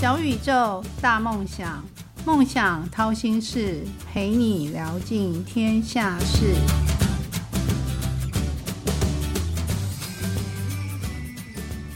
小宇宙，大梦想，梦想掏心事，陪你聊尽天下事。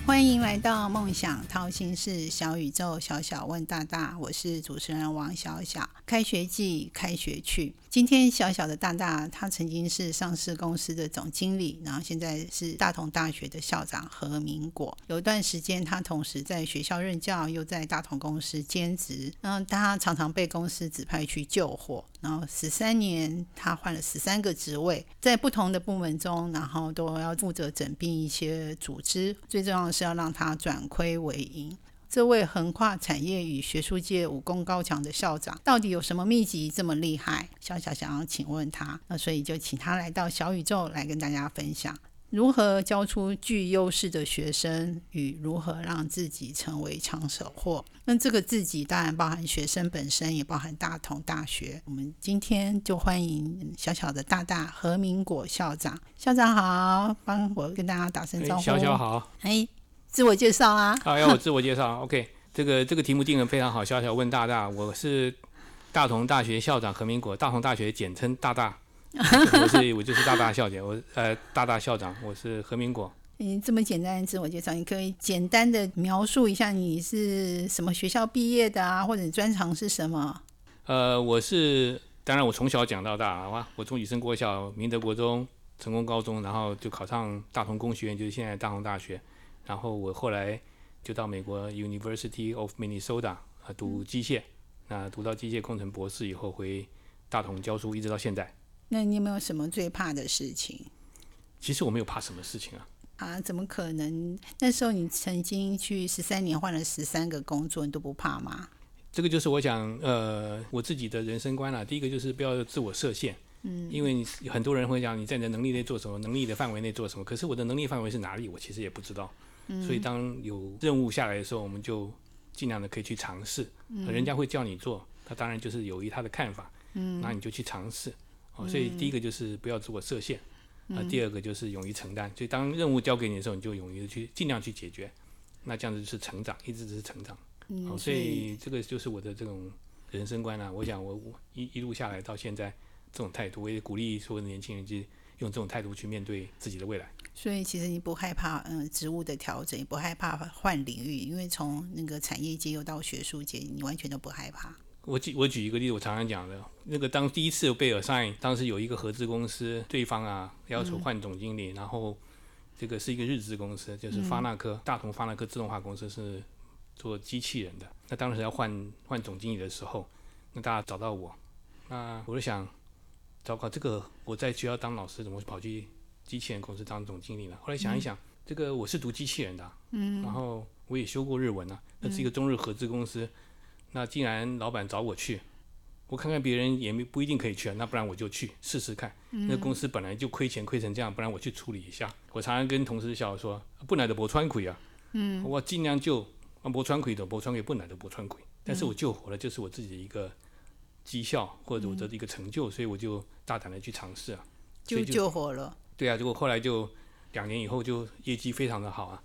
欢迎来到梦想掏心事，小宇宙，小小问大大，我是主持人王小小。开学季，开学去。今天小小的大大，他曾经是上市公司的总经理，然后现在是大同大学的校长何明果。有一段时间，他同时在学校任教，又在大同公司兼职。然后他常常被公司指派去救火。然后十三年，他换了十三个职位，在不同的部门中，然后都要负责整并一些组织。最重要的是要让他转亏为盈。这位横跨产业与学术界武功高强的校长，到底有什么秘籍这么厉害？小小想要请问他，那所以就请他来到小宇宙来跟大家分享，如何教出具优势的学生，与如何让自己成为抢手货。那这个自己当然包含学生本身，也包含大同大学。我们今天就欢迎小小的大大何明果校长，校长好，帮我跟大家打声招呼。小小好，哎。自我介绍啊！好，要我自我介绍。OK，这个这个题目定的非常好。小小问大大，我是大同大学校长何明国，大同大学简称大大。我是我就是大大校姐，我呃大大校长，我是何明国。你这么简单的自我介绍，你可以简单的描述一下你是什么学校毕业的啊，或者专长是什么？呃，我是当然我从小讲到大啊，我从雨生国小、明德国中、成功高中，然后就考上大同工学院，就是现在大同大学。然后我后来就到美国 University of Minnesota 啊读机械，那读到机械工程博士以后回大同教书，一直到现在。那你有没有什么最怕的事情？其实我没有怕什么事情啊。啊，怎么可能？那时候你曾经去十三年换了十三个工作，你都不怕吗？这个就是我想，呃，我自己的人生观了。第一个就是不要自我设限。嗯，因为你很多人会讲你在你的能力内做什么，能力的范围内做什么。可是我的能力范围是哪里？我其实也不知道。所以，当有任务下来的时候，我们就尽量的可以去尝试。人家会叫你做，他当然就是有一他的看法。嗯，那你就去尝试。哦，所以第一个就是不要自我设限。啊，第二个就是勇于承担。所以当任务交给你的时候，你就勇于去尽量去解决。那这样子是成长，一直是成长。嗯，所以这个就是我的这种人生观啊。我想我我一一路下来到现在这种态度，我也鼓励所有的年轻人去用这种态度去面对自己的未来。所以其实你不害怕，嗯，职务的调整，也不害怕换领域，因为从那个产业界又到学术界，你完全都不害怕。我举我举一个例子，我常常讲的，那个当第一次被 assign，当时有一个合资公司，对方啊要求换总经理，然后这个是一个日资公司，就是发那科大同发那科自动化公司是做机器人的。那当时要换换总经理的时候，那大家找到我，那我就想，糟糕，这个我在学校当老师，怎么跑去？机器人公司当总经理呢。后来想一想，这个我是读机器人的，嗯，然后我也修过日文啊，那是一个中日合资公司。那既然老板找我去，我看看别人也没不一定可以去啊，那不然我就去试试看。那公司本来就亏钱亏成这样，不然我去处理一下。我常常跟同事笑说，不来的博川亏啊，嗯，我尽量救博川亏的博川亏，不来的博川亏。但是我救活了，就是我自己的一个绩效或者我的一个成就，所以我就大胆的去尝试啊，就救火了。对啊，结果后来就两年以后就业绩非常的好啊，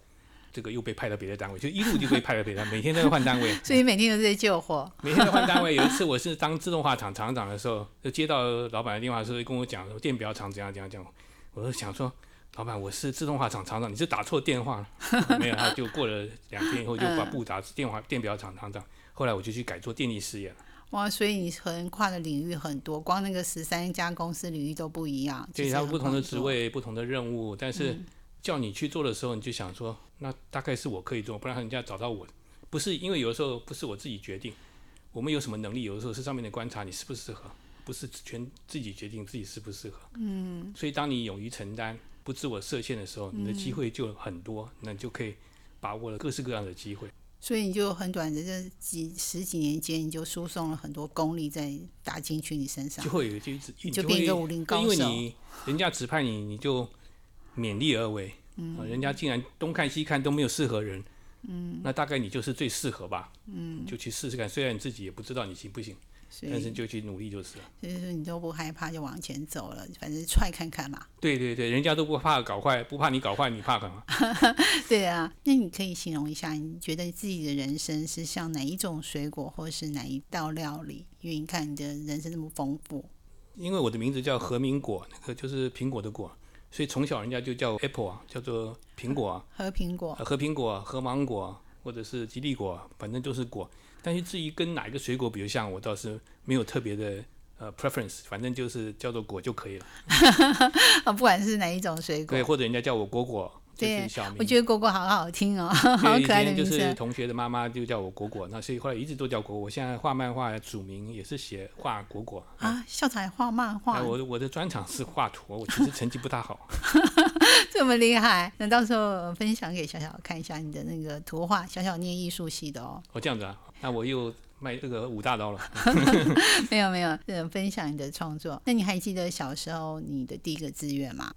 这个又被派到别的单位，就一路就被派到别的，每天都在换单位。所以每天都在救火。每天在换单位。有一次我是当自动化厂厂长的时候，就接到老板的电话，说跟我讲说电表厂怎样怎样讲。我就想说，老板我是自动化厂厂长，你是打错电话了。没有，他就过了两天以后就把布打电话电表厂厂长。后来我就去改做电力事业了。哇，所以你横跨的领域很多，光那个十三家公司领域都不一样。对，它不同的职位、不同的任务，但是叫你去做的时候，你就想说，那大概是我可以做，不然人家找到我，不是因为有的时候不是我自己决定，我们有什么能力，有的时候是上面的观察你适不适合，不是全自己决定自己适不适合。嗯。所以当你勇于承担、不自我设限的时候，你的机会就很多，那你就可以把握了各式各样的机会。所以你就很短的这几十几年间，你就输送了很多功力在打进去你身上，就会有就一直就变一个武林高手。因为你人家指派你，你就勉力而为。嗯，人家竟然东看西看都没有适合人，嗯，那大概你就是最适合吧。嗯，就去试试看，虽然你自己也不知道你行不行，但是就去努力就是了。就是说你都不害怕就往前走了，反正踹看看嘛。对对对，人家都不怕搞坏，不怕你搞坏，你怕干嘛？对啊，那你可以形容一下，你觉得自己的人生是像哪一种水果，或是哪一道料理？因为你看你的人生那么丰富，因为我的名字叫和明果，那个就是苹果的果，所以从小人家就叫 apple 啊，叫做苹果啊，和苹果呃和苹果、和芒果或者是吉利果，反正就是果。但是至于跟哪一个水果比较像，我倒是没有特别的呃 preference，反正就是叫做果就可以了。啊，不管是哪一种水果对，，或者人家叫我果果，这对小。我觉得果果好好听哦，好可爱的前就是。同学的妈妈就叫我果果，那所以后来一直都叫果果。我现在画漫画署名也是写画果果。啊，校长还画漫画啊，，我我的专长是画图，我其实成绩不大好。这么厉害，那到时候分享给小小看一下你的那个图画。小小念艺术系的哦，哦，这样子啊，那我又卖这个武大刀了。没有没有，呃，分享你的创作。那你还记得小时候你的第一个志愿吗？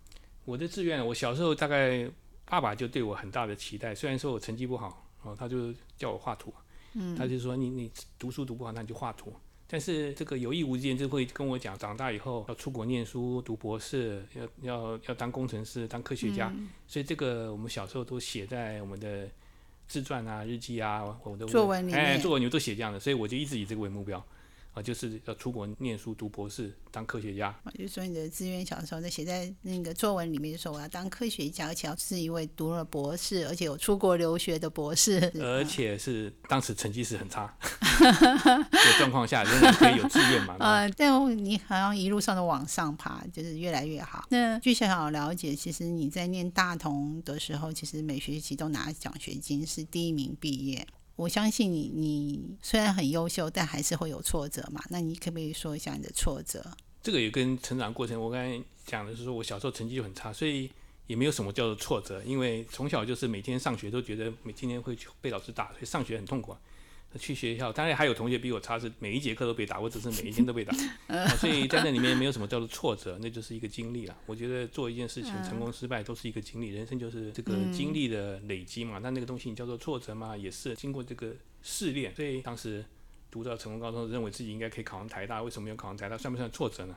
我的志愿，我小时候大概爸爸就对我很大的期待，虽然说我成绩不好，哦，他就叫我画图，嗯，他就说你你读书读不好，那你就画图。但是这个有意无意间就会跟我讲，长大以后要出国念书、读博士，要要要当工程师、当科学家，所以这个我们小时候都写在我们的自传啊、日记啊、我的作文里面。哎，面作文里面都写这样的，所以我就一直以这个为目标，啊，就是要出国念书、读博士、当科学家。我就说你的志愿小时候在写在那个作文里面，就说我要当科学家，而且要是一位读了博士，而且有出国留学的博士。而且是当时成绩是很差的 状况下，仍然可以有志愿嘛。呃，但你好像一路上都往上爬，就是越来越好。那据小小了解，其实你在念大同的时候，其实每学期都拿奖学金，是第一名毕业。我相信你，你虽然很优秀，但还是会有挫折嘛。那你可不可以说一下你的挫折？这个也跟成长过程，我刚才讲的是说我小时候成绩就很差，所以也没有什么叫做挫折，因为从小就是每天上学都觉得每天天会被老师打，所以上学很痛苦、去学校，当然还有同学比我差，是每一节课都被打，我只是每一天都被打，啊 所以在那里面没有什么叫做挫折，那就是一个经历了。我觉得做一件事情成功失败都是一个经历，人生就是这个经历的累积嘛。那那个东西你叫做挫折嘛，也是经过这个试炼。所以当时读到成功高中，认为自己应该可以考上台大，为什么没有考上台大？算不算挫折呢？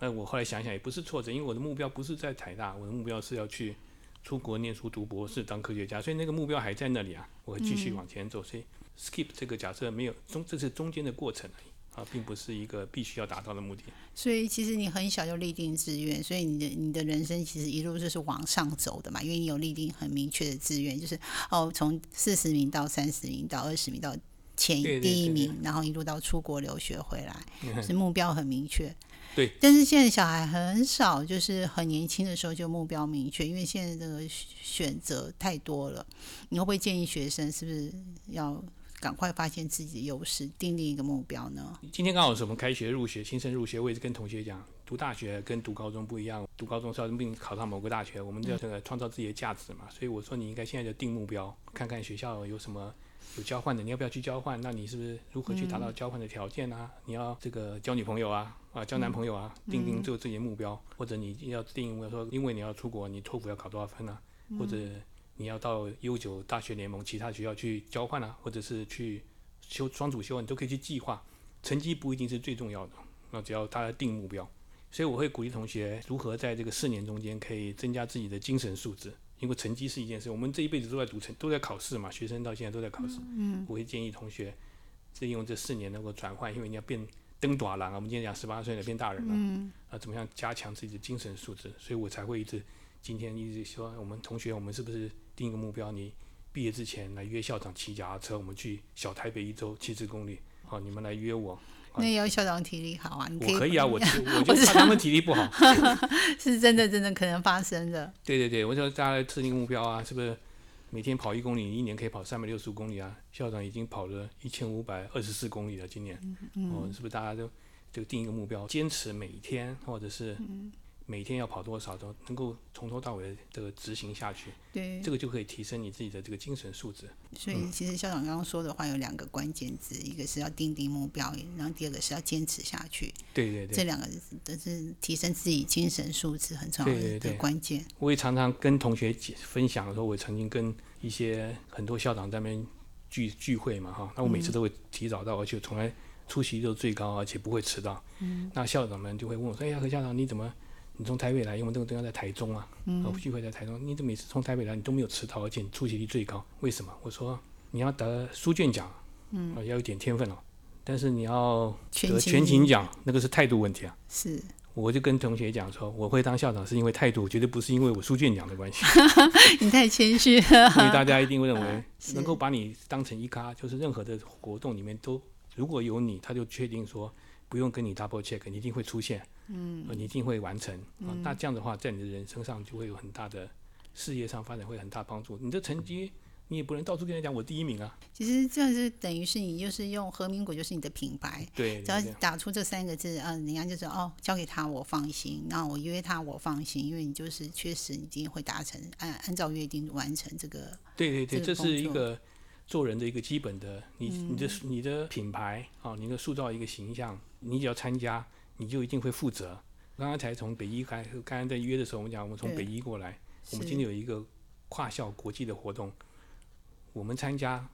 那我后来想想也不是挫折，因为我的目标不是在台大，我的目标是要去出国念书、读博士、当科学家，所以那个目标还在那里啊，我会继续往前走。所以 skip 这个假设没有中，这是中间的过程而已啊，并不是一个必须要达到的目的。所以其实你很小就立定志愿，所以你的你的人生其实一路就是往上走的嘛，因为你有立定很明确的志愿，就是哦从四十名到三十名到二十名到前对对对第一名，然后一路到出国留学回来，是目标很明确。对，但是现在小孩很少，就是很年轻的时候就目标明确，因为现在这个选择太多了。你会不会建议学生是不是要赶快发现自己的优势，定定一个目标呢？今天刚好是我们开学入学，新生入学，我也是跟同学讲，读大学跟读高中不一样，读高中是要并考上某个大学，我们要这个创造自己的价值嘛。所以我说你应该现在就定目标，看看学校有什么有交换的，你要不要去交换？那你是不是如何去达到交换的条件啊？你要这个交女朋友啊，啊交男朋友啊，定定做自己的目标，或者你要定目标说，因为你要出国，你托福要考多少分啊？或者你要到 U 九大学联盟其他学校去交换啊，或者是去修双主修，你都可以去计划。成绩不一定是最重要的，那只要大家定目标。所以我会鼓励同学如何在这个四年中间可以增加自己的精神素质，因为成绩是一件事，我们这一辈子都在读成都在考试嘛，学生到现在都在考试。嗯，我会建议同学利用这四年能够转换，因为你要变登短郎啊，我们今天讲十八岁了变大人了，嗯，啊，怎么样加强自己的精神素质？所以我才会一直今天一直说我们同学，我们是不是定一个目标？你毕业之前来约校长骑脚踏车，我们去小台北一周七十公里，好，你们来约我。那也要校长体力好啊，你可以我可以啊，我 我就怕他们体力不好。是真的真的可能发生的。对对对，我说大家制定目标啊，是不是每天跑一公里，一年可以跑三百六十五公里啊？校长已经跑了一千五百二十四公里了，今年，哦，是不是大家都就定一个目标，坚持每天或者是每天要跑多少，都能够从头到尾的这个执行下去，对，这个就可以提升你自己的这个精神素质。所以其实校长刚刚说的话有两个关键字，一个是要定定目标，然后第二个是要坚持下去。对对对这，两个都是提升自己精神素质很重要的对对对关键。我也常常跟同学解分享的时候，我曾经跟一些很多校长在那边聚聚会嘛哈，那我每次都会提早到，而且从来出席率都最高，而且不会迟到。嗯，那校长们就会问我说：“哎呀，何校长，你怎么你从台北来？因为这个地方在台中啊，嗯，聚会在台中，你怎么每次从台北来你都没有迟到，而且你出席率最高？为什么？”我说：“你要得书卷奖，嗯，要有点天分哦。但是你要得全勤奖，那个是态度问题啊。”是。我就跟同学讲说，我会当校长是因为态度，绝对不是因为我书卷奖的关系。你太谦虚了。因为大家一定会认为，能够把你当成一咖，就是任何的活动里面都如果有你，他就确定说不用跟你 double check，你一定会出现，嗯，你一定会完成。嗯，那这样的话，在你的人生上就会有很大的事业上发展会很大帮助。你的成绩。你也不能到处跟人讲我第一名啊。其实这样是等于是你就是用和民国就是你的品牌，对，只要打出这三个字，嗯，人家就说哦，交给他我放心，那我约他我放心，因为你就是确实一定会达成，按按照约定完成这个。对对对，这是一个做人的一个基本的，你你的你的品牌啊，你的塑造一个形象，你只要参加，你就一定会负责。刚刚才从北医开，刚刚在约的时候，我们讲我们从北医过来，我们今天有一个跨校国际的活动。我们参加，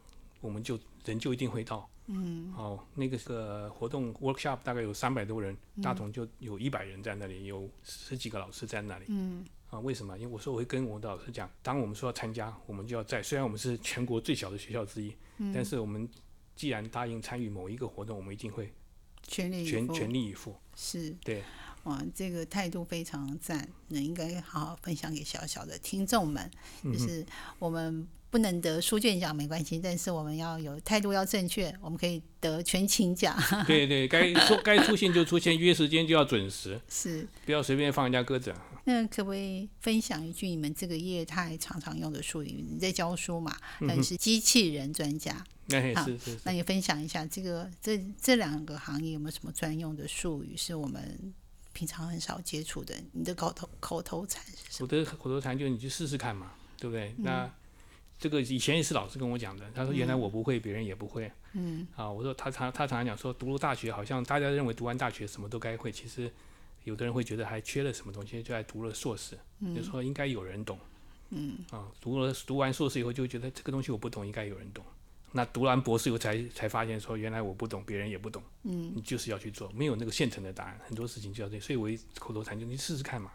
我们就人就一定会到。嗯，好，那个个活动 workshop 大概有三百多人，大同就有一百人在那里，有十几个老师在那里。嗯，啊，为什么？因为我说我会跟我的老师讲，当我们说要参加，我们就要在。虽然我们是全国最小的学校之一，但是我们既然答应参与某一个活动，我们一定会全力全全力以赴。是，对，哇，这个态度非常赞，那应该好好分享给小小的听众们，就是我们。不能得书卷奖没关系，但是我们要有态度要正确，我们可以得全勤奖。对对，该出该出现就出现，约时间就要准时，是不要随便放人家鸽子。那可不可以分享一句你们这个业态常常用的术语？你在教书嘛？但是机器人专家，那是是。那你分享一下这个这这两个行业有没有什么专用的术语是我们平常很少接触的？你的口头口头禅是什么？我的口头禅就是你去试试看嘛，对不对？那。这个以前也是老师跟我讲的，他说原来我不会，别人也不会。嗯，啊，我说他常他常常讲说，读了大学好像大家认为读完大学什么都该会，其实有的人会觉得还缺了什么东西，就爱读了硕士，就说应该有人懂。嗯，啊，读了读完硕士以后就觉得这个东西我不懂，应该有人懂。那读完博士以后才才发现说原来我不懂，别人也不懂。嗯，你就是要去做，没有那个现成的答案，很多事情就要这，所以我一口头禅就你试试看嘛。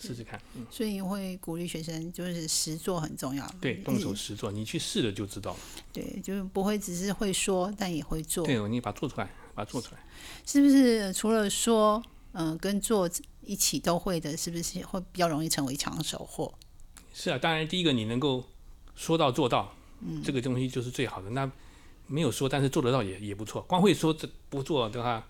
试试看，嗯，所以会鼓励学生，就是实做很重要。对，动手实做，你去试了就知道了。对，就是不会只是会说，但也会做。对，你把它做出来，把它做出来。是不是除了说，嗯，跟做一起都会的，是不是会比较容易成为抢手货？是啊，当然第一个你能够说到做到，嗯，这个东西就是最好的。那没有说，但是做得到也也不错。光会说这不做的话，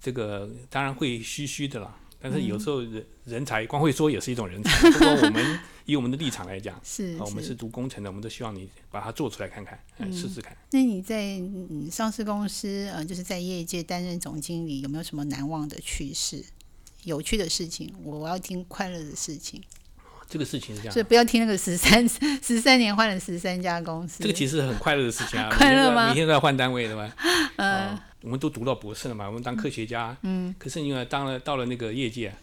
这个当然会虚虚的啦。但是有时候人人才光会说也是一种人才。不过我们以我们的立场来讲，是，我们是读工程的，我们都希望你把它做出来看看，试试看。那你在嗯上市公司呃，就是在业界担任总经理，有没有什么难忘的趣事、有趣的事情？我要听快乐的事情。这个事情是这样，所以不要听那个十三 十三年换了十三家公司。这个其实很快乐的事情啊，快乐吗？每天都要换单位的吗。嗯。我们都读到博士了嘛，我们当科学家。嗯。可是因为当了到了那个业界，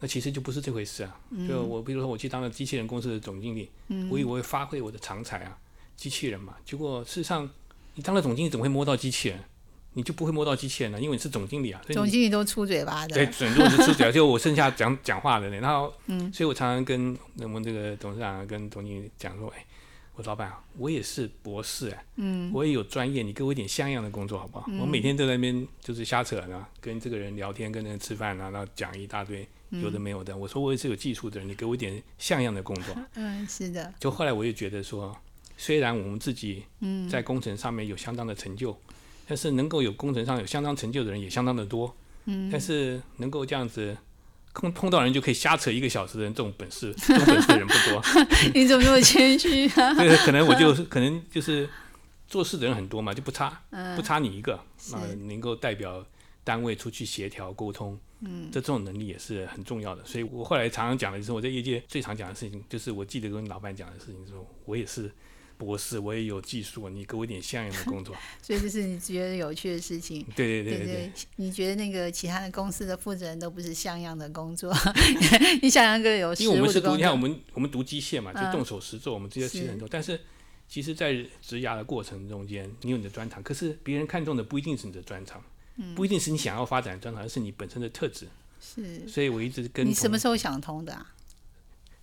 那其实就不是这回事啊。就我比如说我去当了机器人公司的总经理，我以为会发挥我的长才啊，机器人嘛。结果事实上，你当了总经理怎么会摸到机器人？你就不会摸到机器人了，因为你是总经理啊。总经理都出嘴巴的。对，很多是出嘴巴，就我剩下讲讲话的人。然后，嗯，所以我常常跟我们这个董事长跟总经理讲说，哎。我老板啊，我也是博士哎，嗯，我也有专业，你给我一点像样的工作好不好？我每天都在那边就是瞎扯呢，跟这个人聊天，跟人吃饭啊，然后讲一大堆有的没有的。我说我也是有技术的人，你给我一点像样的工作。嗯，是的。就后来我也觉得说，虽然我们自己在工程上面有相当的成就，但是能够有工程上有相当成就的人也相当的多。嗯，但是能够这样子。碰碰到人就可以瞎扯一个小时的人，这种本事，这种本事的人不多。你怎么那么谦虚啊？对，可能我就可能就是做事的人很多嘛，就不差，不差你一个啊，能够代表单位出去协调沟通，嗯，这这种能力也是很重要的。所以我后来常常讲的就是我在业界最常讲的事情，就是我记得跟老板讲的事情，说我也是。博士，我也有技术，你给我一点像样的工作。所以这是你觉得有趣的事情。对对对对。你觉得那个其他的公司的负责人都不是像样的工作？你想想个有因为我们是读，你看我们我们读机械嘛，就动手实做，我们这些其实很多。但是其实，在职涯的过程中间，你有你的专长，可是别人看中的不一定是你的专长。不一定是你想要发展专长，而是你本身的特质。是，所以我一直跟你什么时候想通的啊？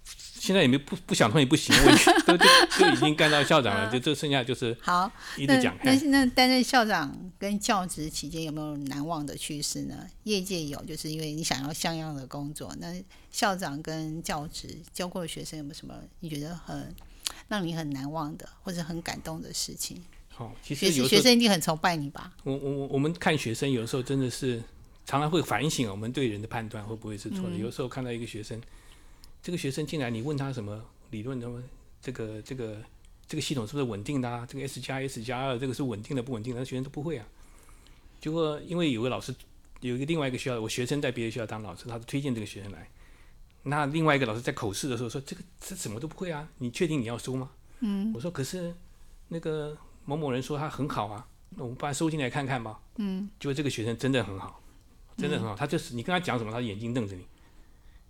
现在也没不不想通也不行，我 都就就已经干到校长了，就这剩下就是好一直讲。但是那担任校长跟教职期间有没有难忘的趣事呢？业界有，就是因为你想要像样的工作。那校长跟教职教过的学生有没有什么你觉得很让你很难忘的或者很感动的事情？好，其实学学生一定很崇拜你吧？我我我我们看学生有时候真的是常常会反省我们对人的判断会不会是错的。有时候看到一个学生。这个学生进来，你问他什么理论？什么这个这个这个系统是不是稳定的啊？这个 S 加 S 加二这个是稳定的不稳定的？那学生都不会啊。结果因为有个老师有一个另外一个学校，我学生在别的学校当老师，他是推荐这个学生来。那另外一个老师在口试的时候说：“这个这什么都不会啊，你确定你要收吗？”嗯。我说：“可是那个某某人说他很好啊，那我们把他收进来看看吧。”嗯。结果这个学生真的很好，真的很好。他就是你跟他讲什么，他眼睛瞪着你。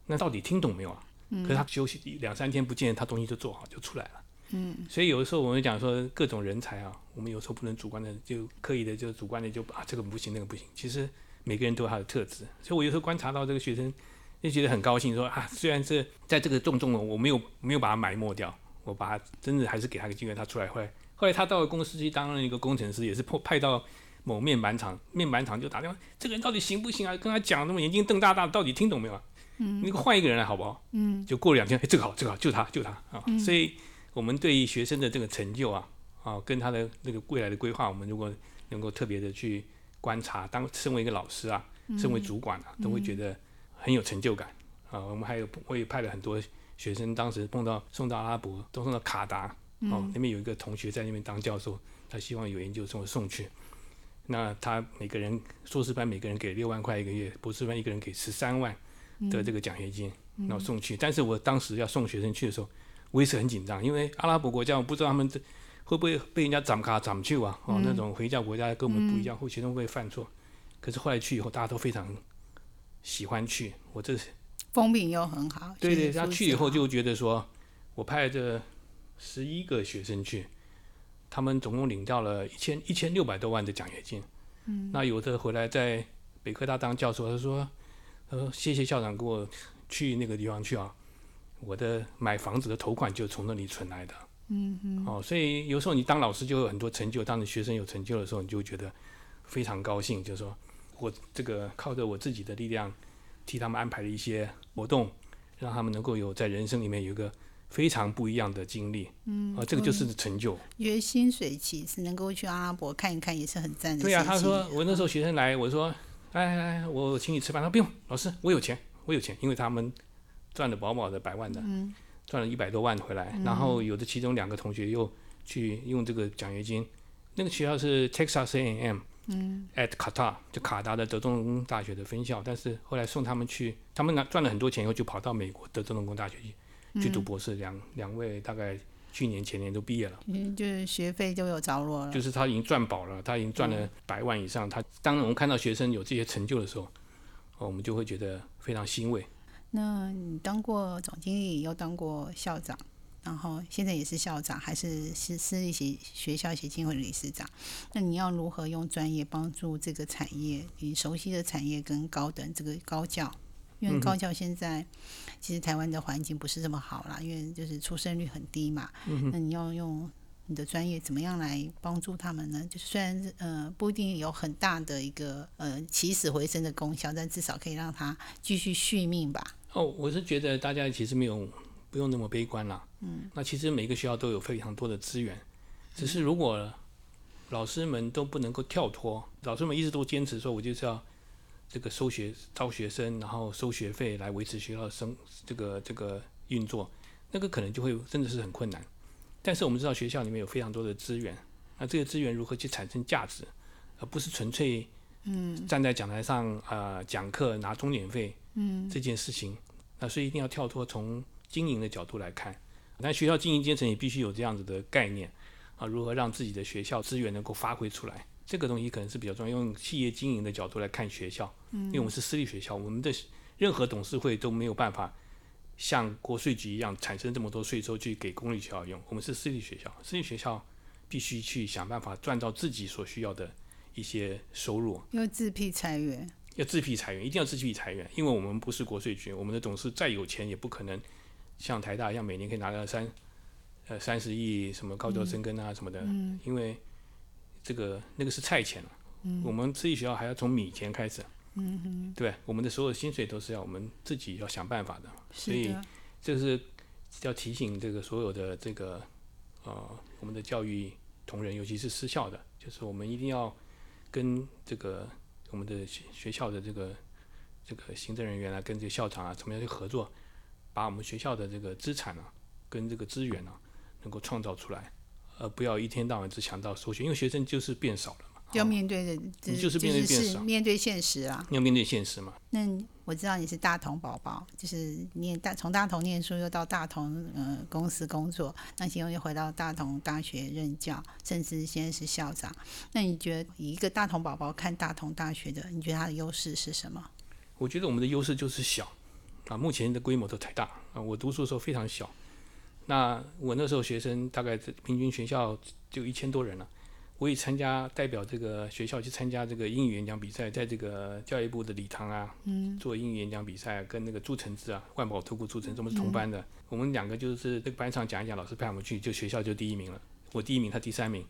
那到底听懂没有啊？嗯可是他休息两三天不见，他东西就做好就出来了。嗯，所以有的时候我们讲说各种人才啊，我们有时候不能主观的就刻意的就主观的就啊这个不行那个不行。其实每个人都有他的特质，所以我有时候观察到这个学生就觉得很高兴，说啊虽然是在这个重重的我没有没有把他埋没掉，我把他真的还是给他个机会，他出来后来后来他到了公司去当了一个工程师，也是派派到某面板厂，面板厂就打电话，这个人到底行不行啊？跟他讲那么眼睛瞪大大，到底听懂没有啊？嗯，你换一个人来好不好？嗯，就过了两天，哎，这个好，这个好，就他，就他啊。所以，我们对于学生的这个成就啊，啊，跟他的那个未来的规划，我们如果能够特别的去观察，当身为一个老师啊，身为主管啊，都会觉得很有成就感啊。我们还有，我也派了很多学生，当时碰到送到阿拉伯，都送到卡达，哦，那边有一个同学在那边当教授，他希望有研究生送去。那他每个人硕士班每个人给六万块一个月，博士班一个人给十三万。的这个奖学金，然后送去。但是我当时要送学生去的时候，我也是很紧张，因为阿拉伯国家，我不知道他们这会不会被人家斩卡斩去啊？哦，那种回教国家跟我们不一样，会学生会不会犯错？可是后来去以后，大家都非常喜欢去。我这风评又很好。对对，他去以后就觉得说，我派这十一个学生去，他们总共领到了一千一千六百多万的奖学金。嗯，那有的回来在北科大当教授，他说。呃，谢谢校长给我去那个地方去啊，我的买房子的头款就从那里存来的。嗯嗯。哦，所以有时候你当老师就有很多成就，当你学生有成就的时候，你就觉得非常高兴，就是说我这个靠着我自己的力量，替他们安排了一些活动，让他们能够有在人生里面有一个非常不一样的经历。嗯。啊，这个就是成就。约薪水其实能够去阿拉伯看一看，也是很赞的。对呀，他说我那时候学生来，我说。哎哎，我请你吃饭。他不用，老师，我有钱，我有钱，因为他们赚了饱饱的百万的，嗯赚了一百多万回来。然后有的其中两个同学又去用这个奖学金，那个学校是 Texas A&M，嗯，at 卡塔，就卡达的德州农工大学的分校。但是后来送他们去，他们拿赚了很多钱以后，就跑到美国德州农工大学去去读博士。两两位大概。去年前年都毕业了，嗯，就是学费就有着落了。就是他已经赚饱了，他已经赚了百万以上。他当我们看到学生有这些成就的时候，哦，我们就会觉得非常欣慰。那你当过总经理，又当过校长，然后现在也是校长，还是是私立学学校协进会理事长？那你要如何用专业帮助这个产业？你熟悉的产业跟高等这个高教？因为高校现在其实台湾的环境不是这么好啦，因为就是出生率很低嘛。那你要用你的专业怎么样来帮助他们呢？就是虽然呃不一定有很大的一个呃起死回生的功效，但至少可以让他继续续命吧。哦，我是觉得大家其实没有不用那么悲观啦。嗯。那其实每个学校都有非常多的资源，只是如果老师们都不能够跳脱，老师们一直都坚持说，我就是要。这个收学招学生，然后收学费来维持学校的生这个这个运作，那个可能就会真的是很困难。但是我们知道学校里面有非常多的资源，那这些资源如何去产生价值，而不是纯粹嗯站在讲台上啊讲课拿钟点费嗯这件事情，那所以一定要跳脱从经营的角度来看，那学校经营阶层也必须有这样子的概念啊，如何让自己的学校资源能够发挥出来。这个东西可能是比较重要，用企业经营的角度来看学校，因为我们是私立学校，我们的任何董事会都没有办法像国税局一样产生这么多税收去给公立学校用。我们是私立学校，私立学校必须去想办法赚到自己所需要的一些收入。要自辟裁员，要自辟裁员，一定要自辟裁员，因为我们不是国税局，我们的董事再有钱也不可能像台大一样每年可以拿到三呃三十亿什么高教生根啊什么的，因为这个那个是菜钱了。我们私立学校还要从米钱开始，嗯哼，对，我们的所有薪水都是要我们自己要想办法的，所以这是要提醒这个所有的这个呃我们的教育同仁，尤其是私校的，就是我们一定要跟这个我们的学学校的这个这个行政人员啊，跟这个校长啊，怎么样去合作，把我们学校的这个资产啊，跟这个资源啊，能够创造出来，而不要一天到晚只想到收学，因为学生就是变少了嘛。要面对的，你就是面对是面对现实啊。要面对现实嘛。那我知道你是大同宝宝，就是念大从大同念书，又到大同呃公司工作，那现在又回到大同大学任教，甚至现在是校长。那你觉得以一个大同宝宝看大同大学的，你觉得它的优势是什么？我觉得我们的优势就是小啊，目前的规模都太大啊。我读书的时候非常小，那我那时候学生大概平均学校就一千多人了。我也参加代表这个学校去参加这个英语演讲比赛，在这个教育部的礼堂啊，嗯做英语演讲比赛，跟那个朱承志啊，万宝特库朱承志，我们是同班的。我们两个就是这个班上讲一讲，老师派我们去，就学校就第一名了。我第一名，他第三名，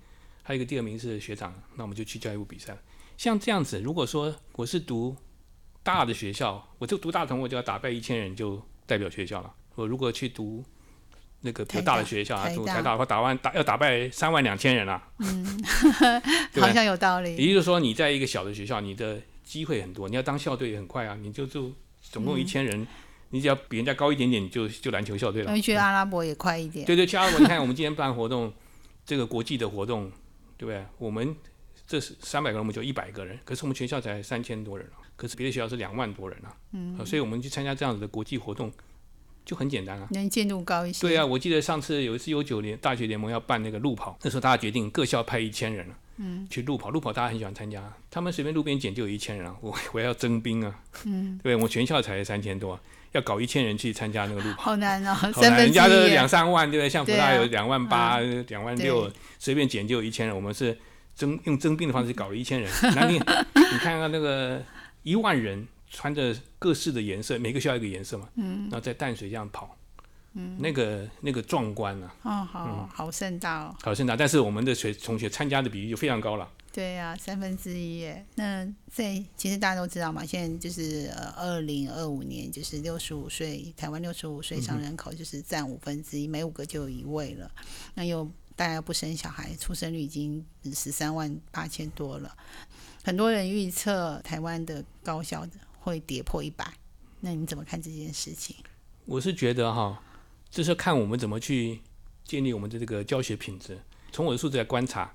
还有一个第二名是学长，那我们就去教育部比赛。像这样子，如果说我是读大的学校，我就读大同，我就要打败一千人就代表学校了。我如果去读。那个比较大的学校啊，台大的话，打完打要打败三万两千人啊，嗯，好像有道理。也就是说，你在一个小的学校，你的机会很多，你要当校队也很快啊。你就就总共一千人，你只要比人家高一点点，就就篮球校队了。去阿拉伯也快一点。对对，去阿拉伯，你看我们今天办活动，这个国际的活动，对不对？我们这是三百个人，我们就一百个人，可是我们全校才三千多人啊，可是别的学校是两万多人啊。嗯，所以我们去参加这样子的国际活动。就很简单啊，能见度高一些。对啊，我记得上次有一次有九联大学联盟要办那个路跑，那时候大家决定各校派一千人了，嗯，去路跑。路跑大家很喜欢参加，他们随便路边捡就有一千人啊。我 我要征兵啊，嗯，对，我全校才三千多，要搞一千人去参加那个路跑，好难哦，好难。人家都两三万，对不对？像福大有两万八、两万六，随便捡就有一千人。我们是征用征兵的方式搞了一千人。那你你看看那个一万人。穿着各式的颜色，每个学校一个颜色嘛，嗯，然后在淡水这样跑，嗯，那个那个壮观啊，哦，好好盛大哦，好盛大，但是我们的学同学参加的比例就非常高了，对呀，三分之一耶。那在其实大家都知道嘛，现在就是呃二零二五年就是六十五岁，台湾六十五岁以上人口就是占五分之一，每五个就有一位了。那又大家不生小孩，出生率已经十三万八千多了，很多人预测台湾的高校的。会跌破一百，那你怎么看这件事情？我是觉得哈，这是看我们怎么去建立我们的这个教学品质。从我的数字来观察，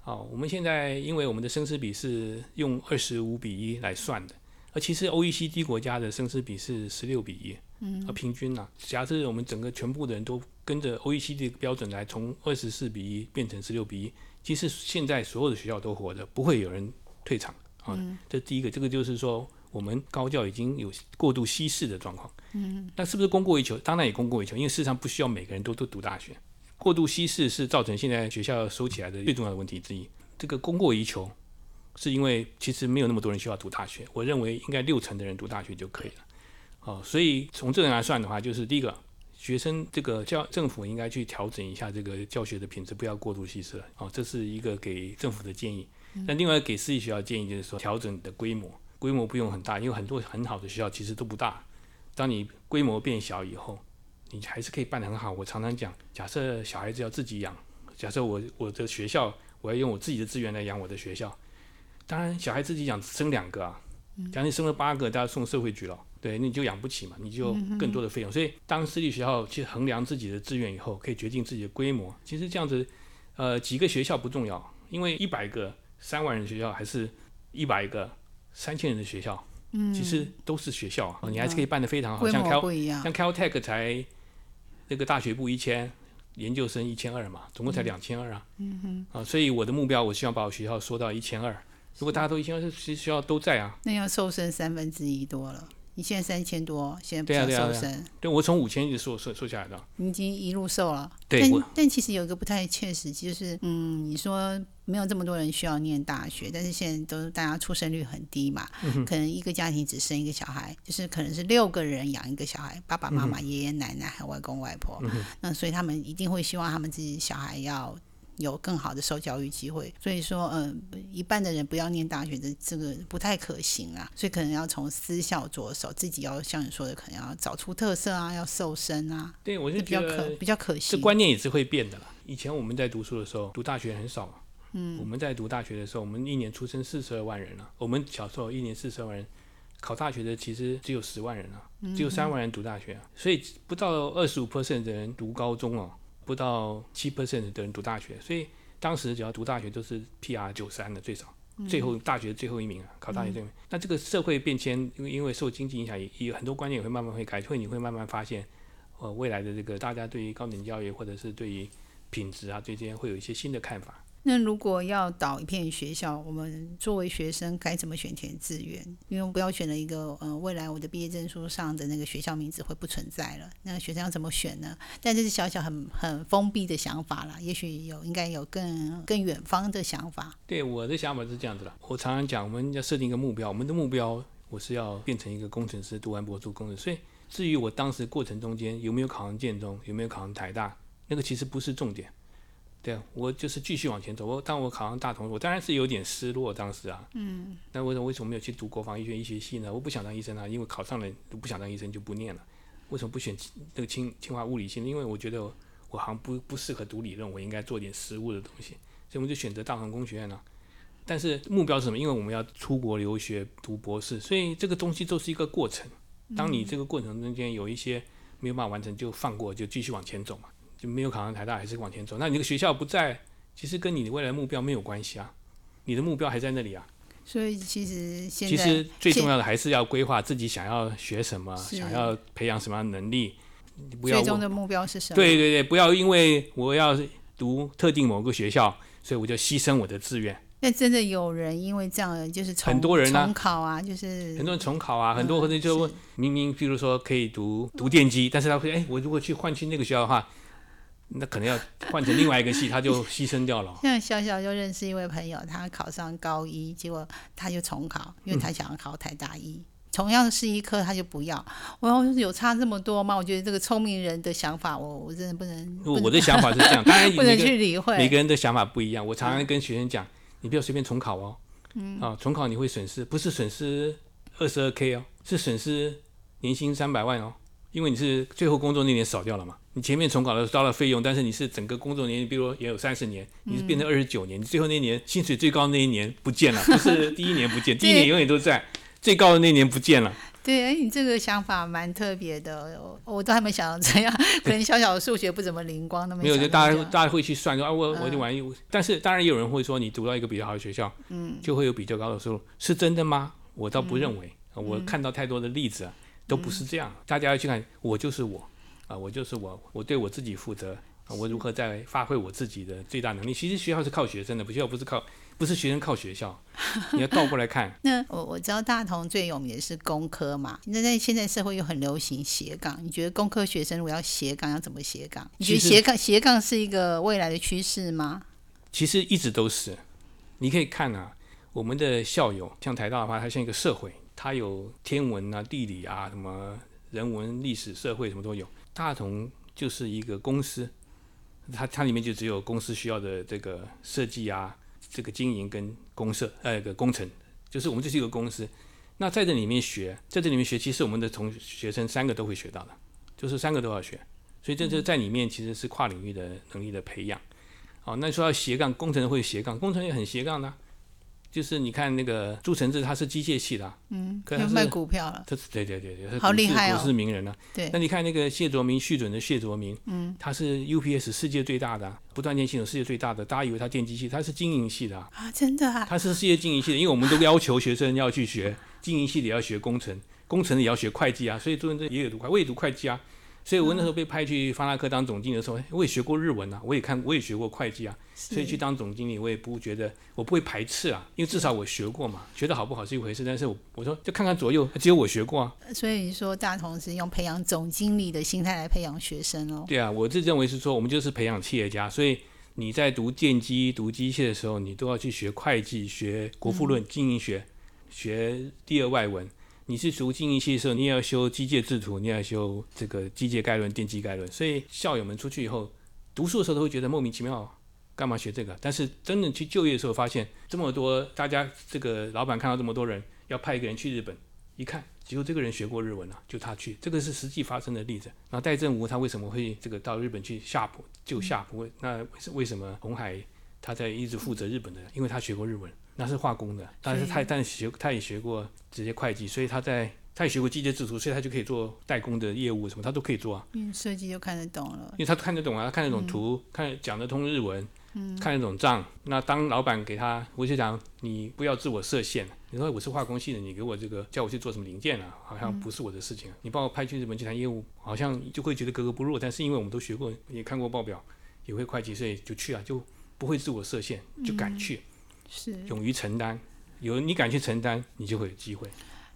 好，我们现在因为我们的生师比是用二十五比一来算的，而其实 OECD 国家的生师比是十六比一，嗯，而平均呢，假设我们整个全部的人都跟着 OECD 标准来，从二十四比一变成十六比一，其实现在所有的学校都活着，不会有人退场啊。这第一个，这个就是说。我们高教已经有过度稀释的状况，嗯，那是不是供过于求？当然也供过于求，因为事实上不需要每个人都都读大学。过度稀释是造成现在学校收起来的最重要的问题之一。这个供过于求，是因为其实没有那么多人需要读大学。我认为应该六成的人读大学就可以了。哦，所以从这个来算的话，就是第一个，学生这个教政府应该去调整一下这个教学的品质，不要过度稀释了。哦，这是一个给政府的建议。那另外给私立学校建议就是说，调整你的规模。规模不用很大，因为很多很好的学校其实都不大。当你规模变小以后，你还是可以办得很好。我常常讲，假设小孩子要自己养，假设我我的学校我要用我自己的资源来养我的学校，当然小孩自己养生两个啊，假如你生了八个，大家送社会局了，对，你就养不起嘛，你就更多的费用。所以当私立学校去衡量自己的资源以后，可以决定自己的规模。其实这样子，呃，几个学校不重要，因为一百个三万人学校还是一百个。三千人的学校，嗯，其实都是学校啊，你还是可以办得非常好。像 Cal 像 Caltech 才那个大学部一千，研究生一千二嘛，总共才两千二啊。嗯哼。啊，所以我的目标，我希望把我学校缩到一千二。如果大家都一千二，其实学校都在啊。那要瘦身三分之一多了。你现在三千多，现在不对啊想对啊对啊瘦身，对我从五千一直瘦瘦瘦下来的。你已经一路瘦了。对但但其实有一个不太切实际，就是嗯，你说没有这么多人需要念大学，但是现在都大家出生率很低嘛，嗯可能一个家庭只生一个小孩，就是可能是六个人养一个小孩，爸爸妈嗯妈、爷爷奶奶还有外公外婆，那所以他们一定会希望他们自己小孩要。有更好的受教育机会，所以说，嗯、一半的人不要念大学的这个不太可行啊，所以可能要从私校着手，自己要像你说的，可能要找出特色啊，要瘦身啊，对，我就这比较可比较可惜这。观念也是会变的了。以前我们在读书的时候，读大学很少嘛。嗯，我们在读大学的时候，我们一年出生四十二万人了。我们小时候一年四十二万人，考大学的其实只有十万人啊，只有三万人读大学啊。所以不到二十五 percent 的人读高中哦，不到七 percent 的人读大学。所以当时只要读大学都是 PR 九三的最少。最后大学最后一名啊，考大学最后一名。那这个社会变迁，因为因为受经济影响，也也有很多观念也会慢慢会改，会你会慢慢发现，呃，未来的这个大家对于高等教育或者是对于品质啊，对这些会有一些新的看法。那如果要导一片学校，我们作为学生该怎么选填志愿？因为不要选了一个，呃，未来我的毕业证书上的那个学校名字会不存在了，那学生要怎么选呢？但这是小小很很封闭的想法啦，也许有应该有更更远方的想法。对我的想法是这样子的，我常常讲，我们要设定一个目标，我们的目标我是要变成一个工程师，读完博士工程师。所以至于我当时过程中间有没有考上建中，有没有考上台大，那个其实不是重点。对啊，我就是继续往前走。我当我考上大同，我当然是有点失落，当时啊，嗯，那为什么为什么没有去读国防医学医学系呢？我不想当医生啊，因为考上了不想当医生就不念了。为什么不选那个清清华物理系呢？因为我觉得我好像不不适合读理论，我应该做点实务的东西，所以我们就选择大同工学院了、但是目标是什么？因为我们要出国留学读博士，所以这个东西都是一个过程。当你这个过程中间有一些没有办法完成，就放过，就继续往前走嘛。就没有考上台大，还是往前走。那你这个学校不在，其实跟你的未来目标没有关系啊。你的目标还在那里啊。所以其实现在其实最重要的还是要规划自己想要学什么，想要培养什么样的能力。你不要最终的目标是什么？对对对，不要因为我要读特定某个学校，所以我就牺牲我的志愿。那真的有人因为这样就是很多人啊重考啊，就是很多人重考啊，很多人就明明，比如说可以读读电机，但是他会哎，我如果去换去那个学校的话，那可能要换成另外一个系，他就牺牲掉了。像小小就认识一位朋友，他考上高一，结果他就重考，因为他想要考台大一。同样是一科，他就不要。我要有差这么多吗？我觉得这个聪明人的想法，我我真的不能，不能我的想法是这样，当然 不能去理会。每个人的想法不一样。我常常跟学生讲，你不要随便重考哦。嗯。啊，重考你会损失，不是损失二十二 k 哦，是损失年薪三百万哦。因为你是最后工作那年少掉了嘛，你前面重考的招了费用，但是你是整个工作年，比如也有三十年，你是变成二十九年，你最后那年薪水最高的那一年不见了，不是第一年不见，第一年永远都在，最高的那年不见了。对，哎，你这个想法蛮特别的，我我都还没想到这样。可能小小的数学不怎么灵光，那么没有，就大家大家会去算说啊，我我就玩一，但是当然也有人会说，你读到一个比较好的学校，嗯，就会有比较高的收入，是真的吗？我倒不认为，我看到太多的例子啊，都不是这样。大家要去看，我就是我，啊，我就是我，我对我自己负责，啊，我如何在发挥我自己的最大能力？其实学校是靠学生的，不学校不是靠，不是学生靠学校，你要倒过来看。那我我知道大同最有名的是工科嘛，那在现在社会又很流行斜杠，你觉得工科学生如果要斜杠，要怎么斜杠？你觉得斜杠斜杠是一个未来的趋势吗？其实一直都是，你可以看啊，我们的校友，像台大的话，它像一个社会，它有天文啊、地理啊、什么人文、历史、社会什么都有。大同就是一个公司，它它里面就只有公司需要的这个设计啊、这个经营跟公社呃个工程，就是我们这是一个公司。那在这里面学，在这里面学，其实我们的同学生三个都会学到的，就是三个都要学。所以这这在里面其实是跨领域的能力的培养。哦，那说要斜杠，工程会斜杠，工程也很斜杠的啊、就是你看那个朱承志，他是机械系的啊、嗯，可能是要卖股票了，他是对对对对，他是好厉害哦。股市名人呢、对。那你看那个谢卓明，续准的谢卓明，嗯，他是 UPS 世界最大的啊、不断电系统世界最大的，大家以为他电机系，他是经营系的、啊，啊，真的啊，他是世界经营系的，因为我们都要求学生要去学经营系的，也要学工程，工程的也要学会计啊，所以朱承志也有读会，我也读会计啊，所以我那时候被派去发那科当总经理的时候，我也学过日文啊，我也看，我也学过会计啊，所以去当总经理，我也不觉得我不会排斥啊，因为至少我学过嘛，学的好不好是一回事，但是我我说就看看左右，只有我学过啊。所以说大同是用培养总经理的心态来培养学生哦。对啊，我自认为是说，我们就是培养企业家，所以你在读电机、读机械的时候，你都要去学会计、学国富论、经营学、学第二外文。你是读经营系的时候，你也要修机械制图，你也要修这个机械概论、电机概论。所以校友们出去以后读书的时候都会觉得莫名其妙，干嘛学这个？但是真的去就业的时候，发现这么多大家这个老板看到这么多人要派一个人去日本，一看，只有这个人学过日文啊，就他去，这个是实际发生的例子。然后戴正吴他为什么会这个到日本去夏普就夏普？那是为什么红海他在一直负责日本的？因为他学过日文。那是化工的，但是他但学他也学过这些会计，所以他在他也学过机械制图，所以他就可以做代工的业务什么，他都可以做啊。嗯，设计就看得懂了，因为他看得懂啊，他看得懂图，看讲得通日文，看得懂账。那当老板给他，我就讲你不要自我设限。你说我是化工系的，你给我这个叫我去做什么零件啊，好像不是我的事情。你帮我派去日本去谈业务，好像就会觉得格格不入。但是因为我们都学过，也看过报表，也会会计，所以就去啊，就不会自我设限，就敢去，是勇于承担。有你敢去承担，你就会有机会。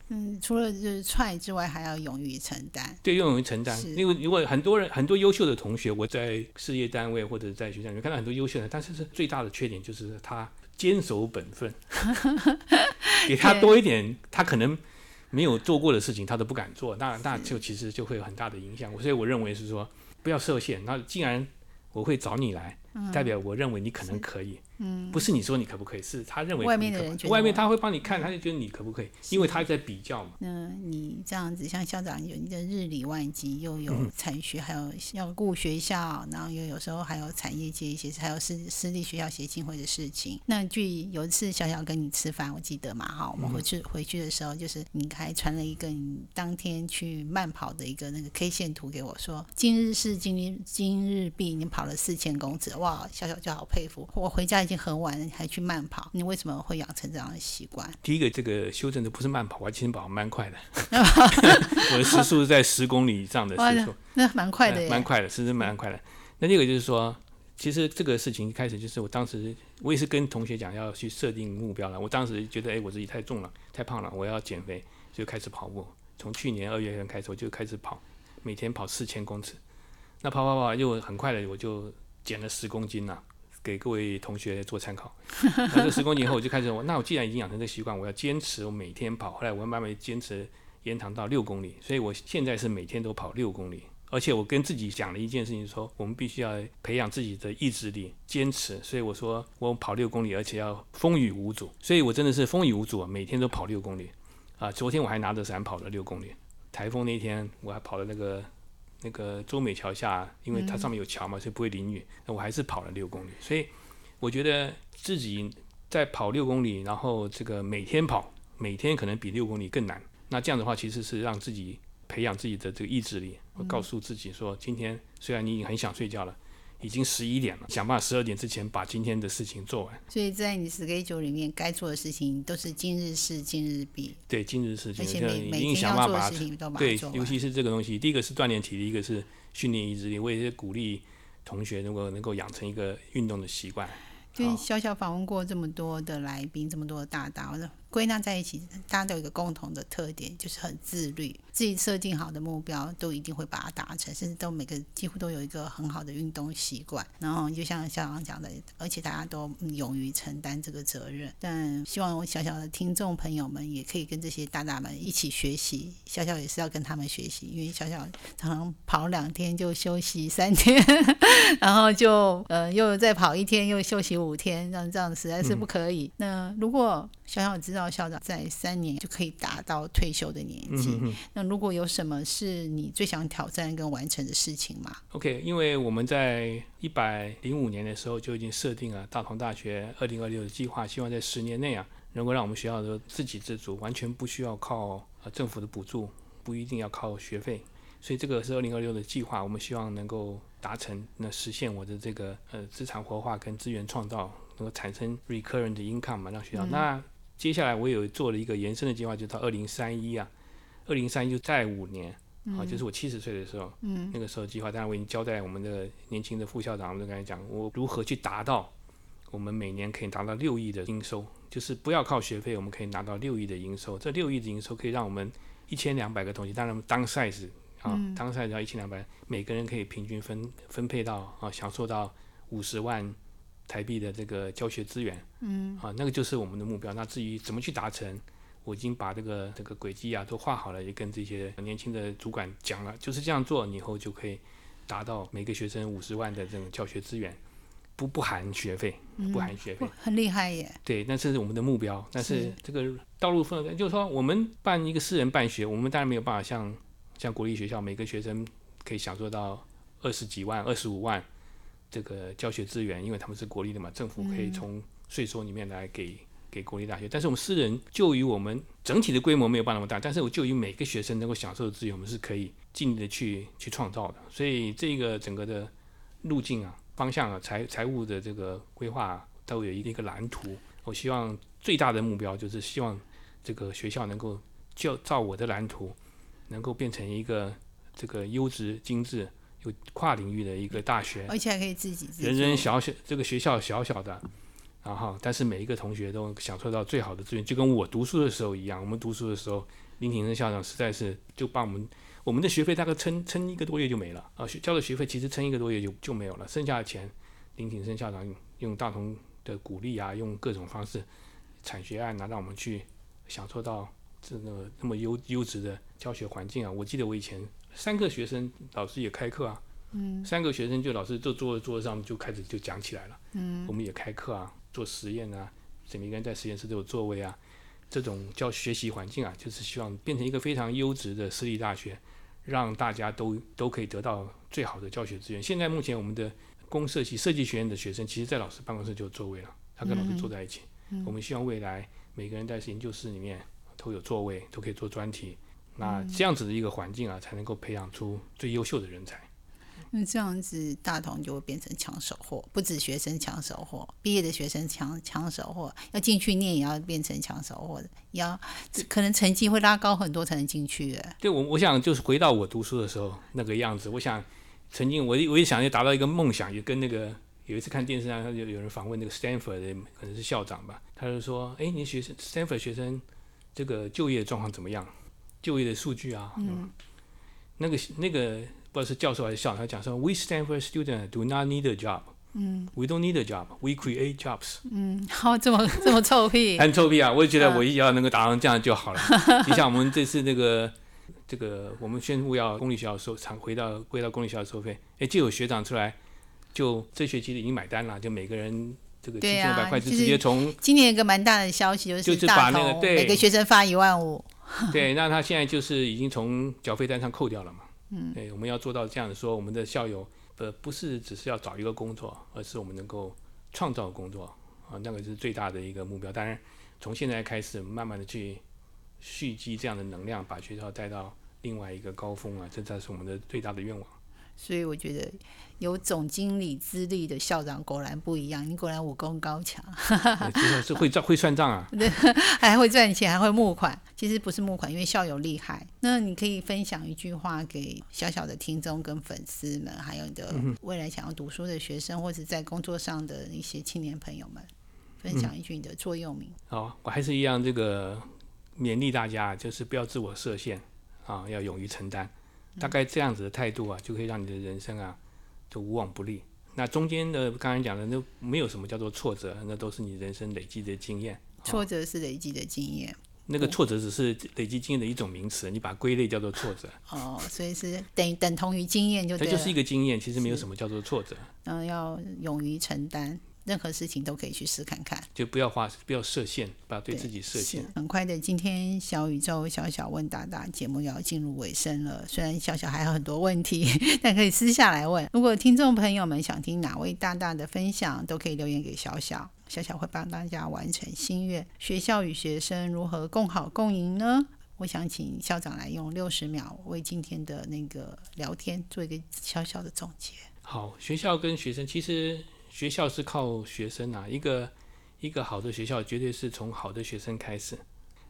嗯，除了就是踹之外，还要勇于承担。对，勇于承担。因为如果很多人很多优秀的同学，我在事业单位或者在学校里面看到很多优秀的，但是是最大的缺点就是他坚守本分。给他多一点，他可能没有做过的事情，他都不敢做。那那就其实就会有很大的影响。所以我认为是说，不要设限。那既然我会找你来，代表我认为你可能可以。不是你说你可不可以，是他认为外面的人觉得外面他会帮你看，他就觉得你可不可以，因为他在比较嘛。那你这样子，像校长有你的日理万机，又有产学，还有要顾学校，然后又有时候还有产业界一些，还有私私立学校协进会的事情。那据有一次小小跟你吃饭，我记得嘛，哈，我们回去回去的时候，就是你还传了一个你当天去慢跑的一个那个 K 线图给我，说今日是今日今日毕，你跑了四千公尺，哇，小小就好佩服。我回家已经。很晚了，你还去慢跑，你为什么会养成这样的习惯？第一个，这个修正的不是慢跑，我其实跑蛮快的，我的时速是在十公里以上的时速，那蛮快的，蛮快的，其实蛮快的。那第二个就是说，其实这个事情一开始就是我当时我也是跟同学讲要去设定目标了。我当时觉得，哎，我自己太重了，太胖了，我要减肥，就开始跑步。从去年二月份开始，我就开始跑，每天跑四千公尺。那跑跑跑，又很快的，我就减了十公斤了。给各位同学做参考。那这十公斤后，我就开始我那我既然已经养成这个习惯，我要坚持我每天跑。后来我慢慢坚持延长到六公里，所以我现在是每天都跑六公里。而且我跟自己讲了一件事情，说我们必须要培养自己的意志力，坚持。所以我说我跑六公里，而且要风雨无阻。所以我真的是风雨无阻啊，每天都跑六公里。啊，昨天我还拿着伞跑了六公里。台风那天我还跑了那个。那个中美桥下，因为它上面有桥嘛，所以不会淋雨。那我还是跑了六公里，所以我觉得自己在跑六公里，然后这个每天跑，每天可能比六公里更难。那这样的话，其实是让自己培养自己的这个意志力。我告诉自己说，今天虽然你已经很想睡觉了。已经十一点了，想办法十二点之前把今天的事情做完。所以在你 schedule 里面，该做的事情都是今日事今日毕。对，今日事今日毕。而且每每天要做的事情都把它做对，尤其是这个东西，第一个是锻炼体力，一个是训练意志力。我也是鼓励同学，如果能够养成一个运动的习惯。对，小小访问过这么多的来宾，这么多的大大，归纳在一起，大家都有一个共同的特点，就是很自律，自己设定好的目标都一定会把它达成，甚至都每个几乎都有一个很好的运动习惯。然后就像校长讲的，而且大家都勇于承担这个责任。但希望我小小的听众朋友们也可以跟这些大大们一起学习，小小也是要跟他们学习，因为小小常常跑两天就休息三天，然后就呃又再跑一天又休息五天，这样这样实在是不可以。那如果小小知道校长在三年就可以达到退休的年纪。那如果有什么是你最想挑战跟完成的事情吗？OK，因为我们在一百零五年的时候就已经设定了大同大学二零二六的计划，希望在十年内啊，能够让我们学校的自给自足，完全不需要靠呃政府的补助，不一定要靠学费。所以这个是二零二六的计划，我们希望能够达成，那实现我的这个呃资产活化跟资源创造，能够产生 recurrent income 嘛，让学校那。接下来我有做了一个延伸的计划，就到二零三一啊，二零三一就再五年，啊，就是我七十岁的时候，嗯，那个时候计划，当然我已经交代我们的年轻的副校长，我们就跟他讲，我如何去达到我们每年可以达到六亿的营收，就是不要靠学费，我们可以拿到六亿的营收。这六亿的营收可以让我们一千两百个同学，当然当 size 啊，当 size 要一千两百，每个人可以平均分分配到啊，享受到五十万台币的这个教学资源，嗯，啊，那个就是我们的目标。那至于怎么去达成？我已经把这个这个轨迹啊都画好了，也跟这些年轻的主管讲了，就是这样做，以后就可以达到每个学生五十万的这种教学资源，不不含学费，不含学费，很厉害耶。对，那这是我们的目标。但是这个道路分，就是说我们办一个私人办学，我们当然没有办法像像国立学校，每个学生可以享受到二十几万、二十五万这个教学资源，因为他们是国立的嘛，政府可以从税收里面来给。给国立大学，但是我们私人就于我们整体的规模没有办那么大，但是我就于每个学生能够享受的资源，我们是可以尽力的去去创造的。所以这个整个的路径啊、方向啊、财财务的这个规划都有一个一个蓝图。我希望最大的目标就是希望这个学校能够就照我的蓝图，能够变成一个这个优质、精致、有跨领域的一个大学，而且还可以自己人人小小这个学校小小的。然后，但是每一个同学都享受到最好的资源，就跟我读书的时候一样。我们读书的时候，林庭生校长实在是就把我们我们的学费大概撑撑一个多月就没了啊，学交的学费其实撑一个多月就就没有了，剩下的钱，林庭生校长用大同的鼓励啊，用各种方式产学案啊，让我们去享受到这个那么优优质的教学环境啊。我记得我以前三个学生，老师也开课啊，嗯，三个学生就老师就坐在桌子上就开始就讲起来了，嗯，我们也开课啊。做实验啊，每个人在实验室都有座位啊，这种教学习环境啊，就是希望变成一个非常优质的私立大学，让大家都都可以得到最好的教学资源。现在目前我们的公设系设计学院的学生，其实在老师办公室就有座位了，他跟老师坐在一起。我们希望未来每个人在研究室里面都有座位，都可以做专题。那这样子的一个环境啊，才能够培养出最优秀的人才。那这样子，大同就会变成抢手货，不止学生抢手货，毕业的学生抢抢手货，要进去念也要变成抢手货的，要可能成绩会拉高很多才能进去。对，我我想就是回到我读书的时候那个样子。我想曾经我我也想要达到一个梦想，也跟那个有一次看电视上有有人访问那个 Stanford 的可能是校长吧，他就说：“哎，你学生 Stanford 学生这个就业状况怎么样？就业的数据啊？”嗯，那个那个。不知道是教授还是校长，他讲说：“We Stanford students do not need a job. 嗯，We don't need a job. We create jobs.” 嗯，好，这么这么臭屁，很臭屁啊！我也觉得我也要能够达成这样就好了。就像我们这次那个这个，我们宣布要公立学校收偿，回到回到公立学校收费，哎，就有学长出来，就这学期已经买单了，就每个人这个七千五百块就直接从今年一个蛮大的消息就是把那个对每个学生发一万五，对，那他现在就是已经从缴费单上扣掉了嘛。嗯，对，我们要做到这样的说，我们的校友，呃，不是只是要找一个工作，而是我们能够创造工作，啊，那个是最大的一个目标。当然，从现在开始，慢慢的去蓄积这样的能量，把学校带到另外一个高峰啊，这才是我们的最大的愿望。所以我觉得有总经理资历的校长果然不一样，你果然武功高强，是会账会算账啊，对，还会赚钱，还会募款。其实不是募款，因为校友厉害。那你可以分享一句话给小小的听众跟粉丝们，还有你的未来想要读书的学生，或者在工作上的一些青年朋友们，分享一句你的座右铭。好，我还是一样这个勉励大家，就是不要自我设限啊，要勇于承担。大概这样子的态度啊，就可以让你的人生啊，就无往不利。那中间的刚才讲的，那没有什么叫做挫折，那都是你人生累积的经验。挫折是累积的经验。那个挫折只是累积经验的一种名词，你把它归类叫做挫折。哦，所以是等等同于经验就。它就是一个经验，其实没有什么叫做挫折。嗯，要勇于承担。任何事情都可以去试看看，就不要画，不要设限，不要对自己设限。很快的，今天小宇宙小小问大大节目要进入尾声了。虽然小小还有很多问题，但可以私下来问。如果听众朋友们想听哪位大大的分享，都可以留言给小小，小小会帮大家完成心愿。学校与学生如何共好共赢呢？我想请校长来用六十秒为今天的那个聊天做一个小小的总结。好，学校跟学生其实。学校是靠学生啊，一个一个好的学校绝对是从好的学生开始。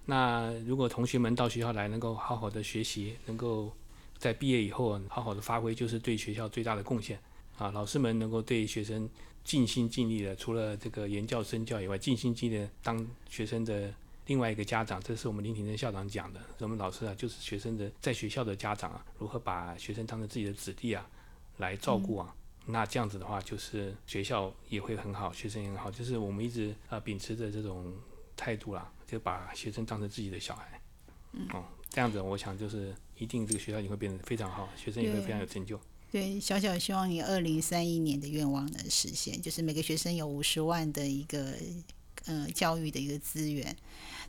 那如果同学们到学校来，能够好好的学习，能够在毕业以后好好的发挥，就是对学校最大的贡献啊。老师们能够对学生尽心尽力的，除了这个言教身教以外，尽心尽力的当学生的另外一个家长，这是我们林庭珍校长讲的。我们老师啊，就是学生的在学校的家长啊，如何把学生当成自己的子弟啊来照顾啊？那这样子的话，就是学校也会很好，学生也很好，就是我们一直呃秉持着这种态度啦，就把学生当成自己的小孩。嗯，哦，这样子，我想就是一定这个学校也会变得非常好，学生也会非常有成就。对，小小希望你二零三一年的愿望能实现，就是每个学生有五十万的一个呃教育的一个资源，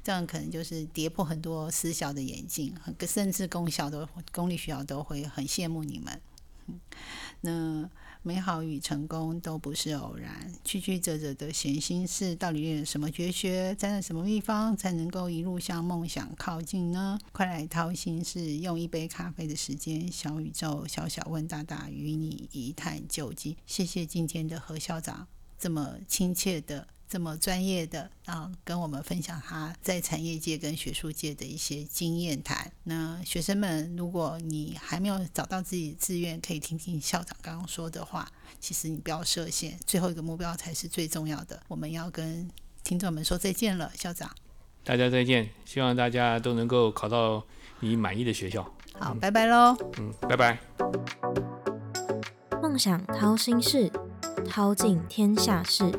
这样可能就是跌破很多私校的眼镜，甚至公校都公立学校都会很羡慕你们。嗯，那。美好与成功都不是偶然，曲曲折折的闲心事，到底练什么绝学，在什么地方才能够一路向梦想靠近呢？快来掏心事，用一杯咖啡的时间，小宇宙小小问大大，与你一探究竟。谢谢今天的何校长这么亲切的。这么专业的啊，跟我们分享他在产业界跟学术界的一些经验谈。那学生们，如果你还没有找到自己的志愿，可以听听校长刚刚说的话。其实你不要设限，最后一个目标才是最重要的。我们要跟听众们说再见了，校长。大家再见，希望大家都能够考到你满意的学校。好，拜拜喽。嗯，拜拜。梦想掏心事，掏尽天下事。